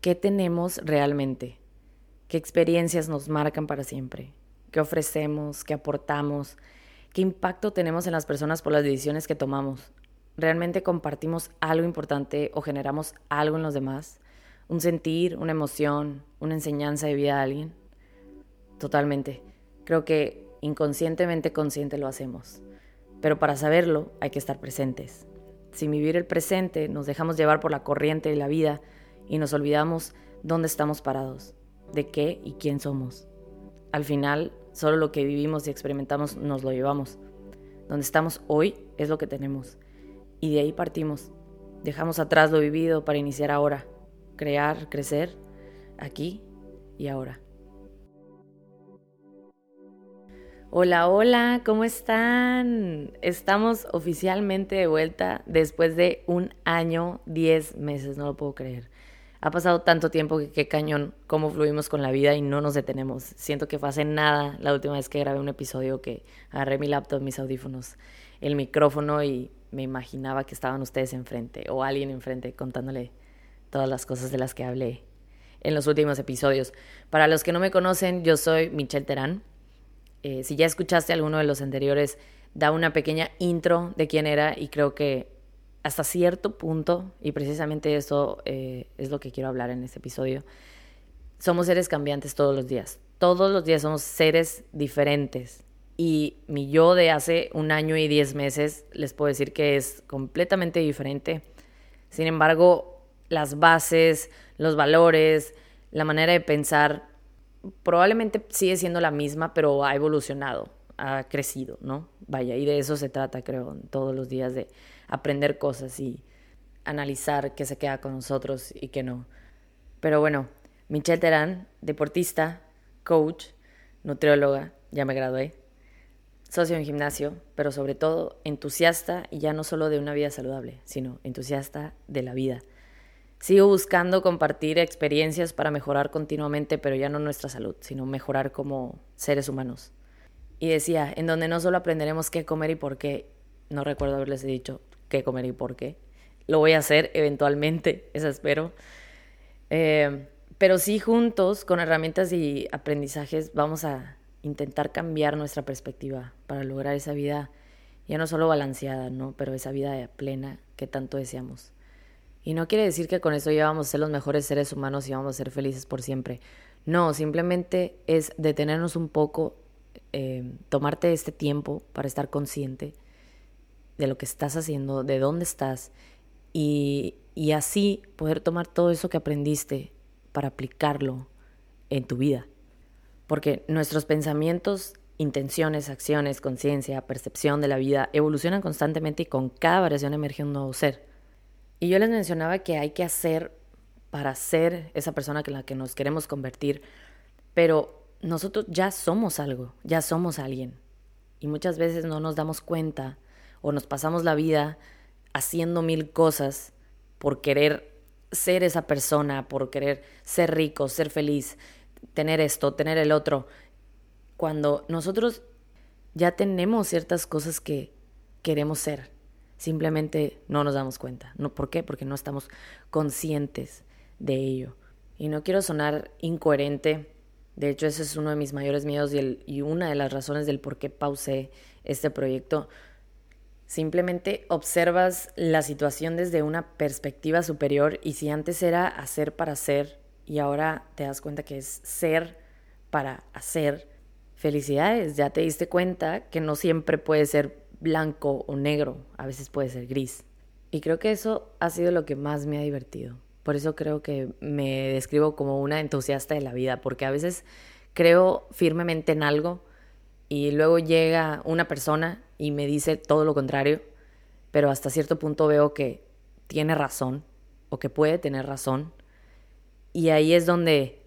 qué tenemos realmente, qué experiencias nos marcan para siempre, qué ofrecemos, qué aportamos, qué impacto tenemos en las personas por las decisiones que tomamos. ¿Realmente compartimos algo importante o generamos algo en los demás? ¿Un sentir, una emoción, una enseñanza de vida a alguien? Totalmente. Creo que inconscientemente consciente lo hacemos. Pero para saberlo hay que estar presentes. Sin vivir el presente nos dejamos llevar por la corriente de la vida y nos olvidamos dónde estamos parados, de qué y quién somos. Al final, solo lo que vivimos y experimentamos nos lo llevamos. Donde estamos hoy es lo que tenemos. Y de ahí partimos. Dejamos atrás lo vivido para iniciar ahora. Crear, crecer, aquí y ahora. Hola, hola, ¿cómo están? Estamos oficialmente de vuelta después de un año, diez meses, no lo puedo creer. Ha pasado tanto tiempo que qué cañón cómo fluimos con la vida y no nos detenemos. Siento que fue hace nada la última vez que grabé un episodio que agarré mi laptop, mis audífonos, el micrófono y me imaginaba que estaban ustedes enfrente o alguien enfrente contándole todas las cosas de las que hablé en los últimos episodios. Para los que no me conocen, yo soy Michelle Terán eh, si ya escuchaste alguno de los anteriores, da una pequeña intro de quién era y creo que hasta cierto punto, y precisamente eso eh, es lo que quiero hablar en este episodio, somos seres cambiantes todos los días. Todos los días somos seres diferentes. Y mi yo de hace un año y diez meses les puedo decir que es completamente diferente. Sin embargo, las bases, los valores, la manera de pensar probablemente sigue siendo la misma, pero ha evolucionado, ha crecido, ¿no? Vaya, y de eso se trata, creo, todos los días, de aprender cosas y analizar qué se queda con nosotros y qué no. Pero bueno, Michelle Terán, deportista, coach, nutrióloga, ya me gradué, socio en gimnasio, pero sobre todo entusiasta y ya no solo de una vida saludable, sino entusiasta de la vida. Sigo buscando compartir experiencias para mejorar continuamente, pero ya no nuestra salud, sino mejorar como seres humanos. Y decía, en donde no solo aprenderemos qué comer y por qué, no recuerdo haberles dicho qué comer y por qué, lo voy a hacer eventualmente, eso espero. Eh, pero sí juntos, con herramientas y aprendizajes, vamos a intentar cambiar nuestra perspectiva para lograr esa vida ya no solo balanceada, ¿no? pero esa vida plena que tanto deseamos. Y no quiere decir que con eso ya vamos a ser los mejores seres humanos y vamos a ser felices por siempre. No, simplemente es detenernos un poco, eh, tomarte este tiempo para estar consciente de lo que estás haciendo, de dónde estás y, y así poder tomar todo eso que aprendiste para aplicarlo en tu vida. Porque nuestros pensamientos, intenciones, acciones, conciencia, percepción de la vida evolucionan constantemente y con cada variación emerge un nuevo ser. Y yo les mencionaba que hay que hacer para ser esa persona en la que nos queremos convertir, pero nosotros ya somos algo, ya somos alguien. Y muchas veces no nos damos cuenta o nos pasamos la vida haciendo mil cosas por querer ser esa persona, por querer ser rico, ser feliz, tener esto, tener el otro, cuando nosotros ya tenemos ciertas cosas que queremos ser simplemente no nos damos cuenta. ¿No? ¿Por qué? Porque no estamos conscientes de ello. Y no quiero sonar incoherente. De hecho, ese es uno de mis mayores miedos y, y una de las razones del por qué pausé este proyecto. Simplemente observas la situación desde una perspectiva superior y si antes era hacer para ser y ahora te das cuenta que es ser para hacer, felicidades, ya te diste cuenta que no siempre puede ser blanco o negro, a veces puede ser gris. Y creo que eso ha sido lo que más me ha divertido. Por eso creo que me describo como una entusiasta de la vida, porque a veces creo firmemente en algo y luego llega una persona y me dice todo lo contrario, pero hasta cierto punto veo que tiene razón o que puede tener razón. Y ahí es donde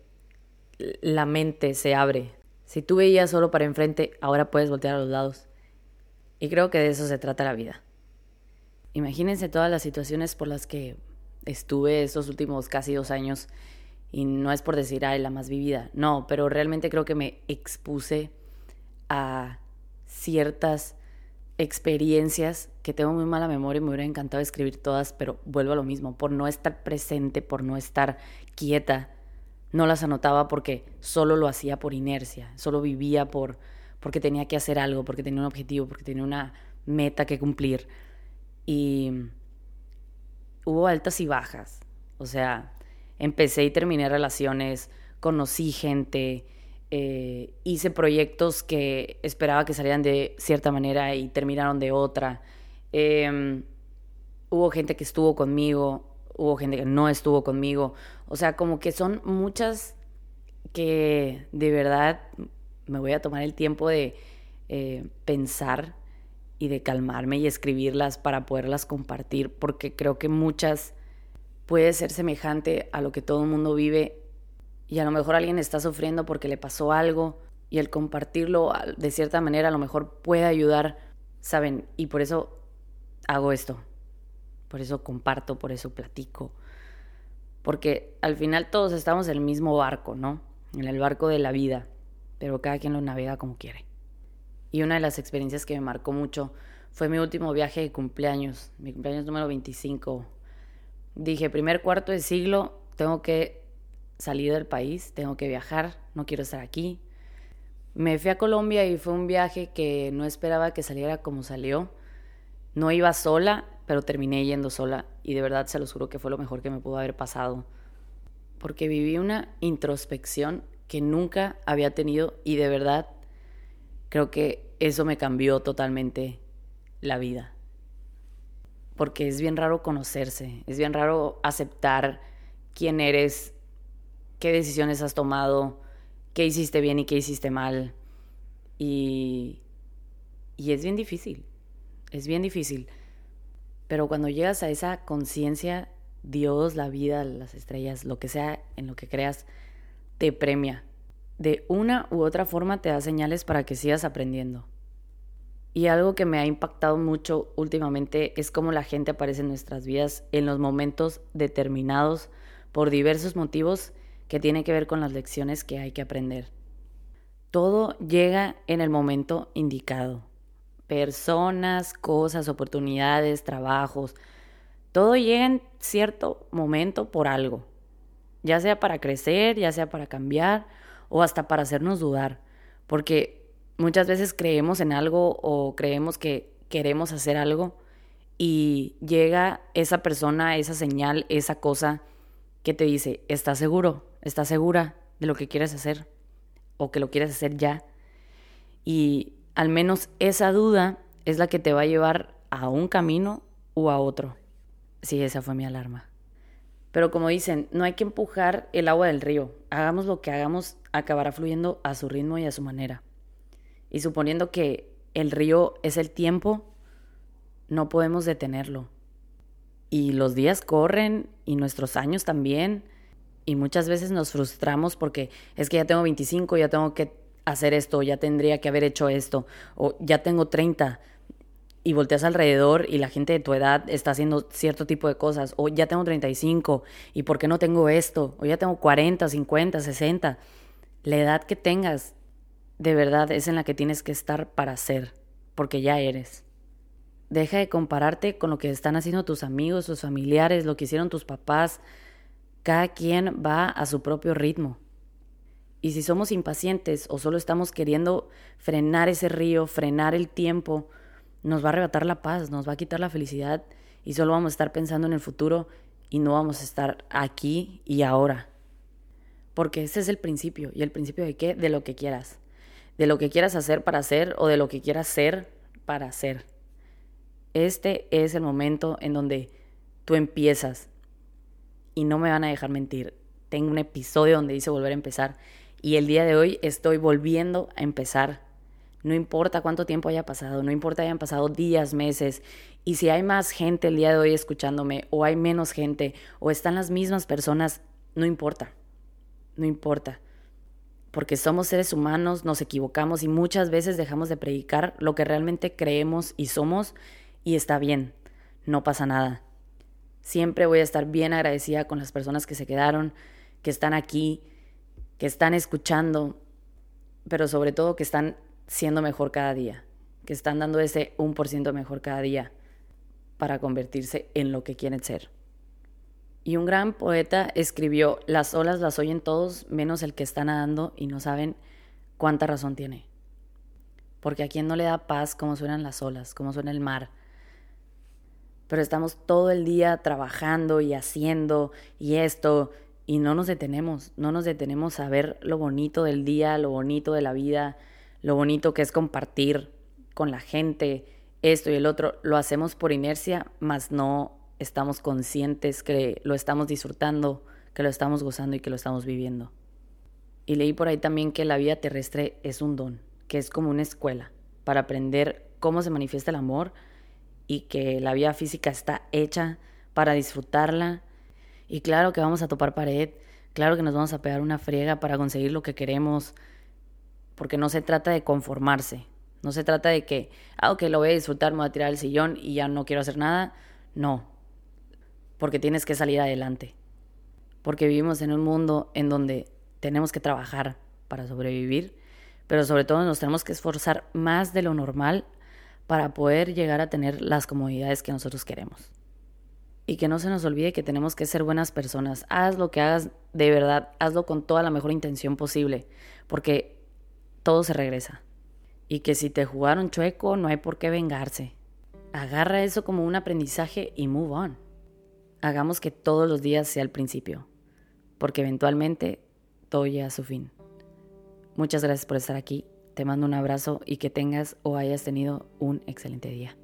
la mente se abre. Si tú veías solo para enfrente, ahora puedes voltear a los lados y creo que de eso se trata la vida. Imagínense todas las situaciones por las que estuve estos últimos casi dos años y no es por decir, ay, la más vivida, no, pero realmente creo que me expuse a ciertas experiencias que tengo muy mala memoria y me hubiera encantado escribir todas, pero vuelvo a lo mismo, por no estar presente, por no estar quieta, no las anotaba porque solo lo hacía por inercia, solo vivía por porque tenía que hacer algo, porque tenía un objetivo, porque tenía una meta que cumplir. Y hubo altas y bajas. O sea, empecé y terminé relaciones, conocí gente, eh, hice proyectos que esperaba que salieran de cierta manera y terminaron de otra. Em, hubo gente que estuvo conmigo, hubo gente que no estuvo conmigo. O sea, como que son muchas que de verdad me voy a tomar el tiempo de eh, pensar y de calmarme y escribirlas para poderlas compartir, porque creo que muchas puede ser semejante a lo que todo el mundo vive y a lo mejor alguien está sufriendo porque le pasó algo y el compartirlo de cierta manera a lo mejor puede ayudar, ¿saben? Y por eso hago esto, por eso comparto, por eso platico, porque al final todos estamos en el mismo barco, ¿no? En el barco de la vida, pero cada quien lo navega como quiere. Y una de las experiencias que me marcó mucho fue mi último viaje de cumpleaños, mi cumpleaños número 25. Dije, primer cuarto de siglo, tengo que salir del país, tengo que viajar, no quiero estar aquí. Me fui a Colombia y fue un viaje que no esperaba que saliera como salió. No iba sola, pero terminé yendo sola y de verdad se lo juro que fue lo mejor que me pudo haber pasado. Porque viví una introspección que nunca había tenido y de verdad creo que eso me cambió totalmente la vida. Porque es bien raro conocerse, es bien raro aceptar quién eres, qué decisiones has tomado, qué hiciste bien y qué hiciste mal. Y, y es bien difícil, es bien difícil. Pero cuando llegas a esa conciencia, Dios, la vida, las estrellas, lo que sea en lo que creas, te premia. De una u otra forma te da señales para que sigas aprendiendo. Y algo que me ha impactado mucho últimamente es cómo la gente aparece en nuestras vidas en los momentos determinados por diversos motivos que tienen que ver con las lecciones que hay que aprender. Todo llega en el momento indicado. Personas, cosas, oportunidades, trabajos, todo llega en cierto momento por algo ya sea para crecer, ya sea para cambiar o hasta para hacernos dudar, porque muchas veces creemos en algo o creemos que queremos hacer algo y llega esa persona, esa señal, esa cosa que te dice, ¿estás seguro? ¿Estás segura de lo que quieres hacer? O que lo quieres hacer ya. Y al menos esa duda es la que te va a llevar a un camino o a otro. Sí, esa fue mi alarma. Pero como dicen, no hay que empujar el agua del río. Hagamos lo que hagamos, acabará fluyendo a su ritmo y a su manera. Y suponiendo que el río es el tiempo, no podemos detenerlo. Y los días corren y nuestros años también. Y muchas veces nos frustramos porque es que ya tengo 25, ya tengo que hacer esto, ya tendría que haber hecho esto, o ya tengo 30, y volteas alrededor y la gente de tu edad está haciendo cierto tipo de cosas, o ya tengo 35 y ¿por qué no tengo esto? O ya tengo 40, 50, 60. La edad que tengas de verdad es en la que tienes que estar para ser, porque ya eres. Deja de compararte con lo que están haciendo tus amigos, tus familiares, lo que hicieron tus papás. Cada quien va a su propio ritmo. Y si somos impacientes o solo estamos queriendo frenar ese río, frenar el tiempo, nos va a arrebatar la paz, nos va a quitar la felicidad y solo vamos a estar pensando en el futuro y no vamos a estar aquí y ahora. Porque ese es el principio. ¿Y el principio de qué? De lo que quieras. De lo que quieras hacer para hacer o de lo que quieras ser para hacer. Este es el momento en donde tú empiezas. Y no me van a dejar mentir. Tengo un episodio donde dice volver a empezar. Y el día de hoy estoy volviendo a empezar no importa cuánto tiempo haya pasado, no importa hayan pasado días, meses, y si hay más gente el día de hoy escuchándome, o hay menos gente, o están las mismas personas, no importa, no importa. Porque somos seres humanos, nos equivocamos y muchas veces dejamos de predicar lo que realmente creemos y somos, y está bien, no pasa nada. Siempre voy a estar bien agradecida con las personas que se quedaron, que están aquí, que están escuchando, pero sobre todo que están siendo mejor cada día. que están dando ese 1% mejor cada día para convertirse en lo que quieren ser. Y un gran poeta escribió, las olas las oyen todos menos el que está nadando y no saben cuánta razón tiene. Porque a quien no le da paz cómo suenan las olas, cómo suena el mar. Pero estamos todo el día trabajando y haciendo y esto y no nos detenemos, no nos detenemos a ver lo bonito del día, lo bonito de la vida, lo bonito que es compartir con la gente, esto y el otro. Lo hacemos por inercia, mas no estamos conscientes que lo estamos disfrutando, que lo estamos gozando y que lo estamos viviendo. Y leí por ahí también que la vida terrestre es un don, que es como una escuela para aprender cómo se manifiesta el amor y que la vida física está hecha para disfrutarla. Y claro que vamos a topar pared, claro que nos vamos a pegar una friega para conseguir lo que queremos, porque no se trata de conformarse, no se trata de que, ah, ok, lo voy a disfrutar, me voy a tirar el sillón y ya no quiero hacer nada. No, porque tienes que salir adelante. Porque vivimos en un mundo en donde tenemos que trabajar para sobrevivir, pero sobre todo nos tenemos que esforzar más de lo normal para poder llegar a tener las comodidades que nosotros queremos. Y que no se nos olvide que tenemos que ser buenas personas. Haz lo que hagas de verdad, hazlo con toda la mejor intención posible, porque todo se regresa. Y que si te jugaron chueco, no hay por qué vengarse. Agarra eso como un aprendizaje y move on hagamos que todos los días sea el principio, porque eventualmente todo llega a su fin. Muchas gracias por estar aquí, te mando un abrazo y que tengas o hayas tenido un excelente día.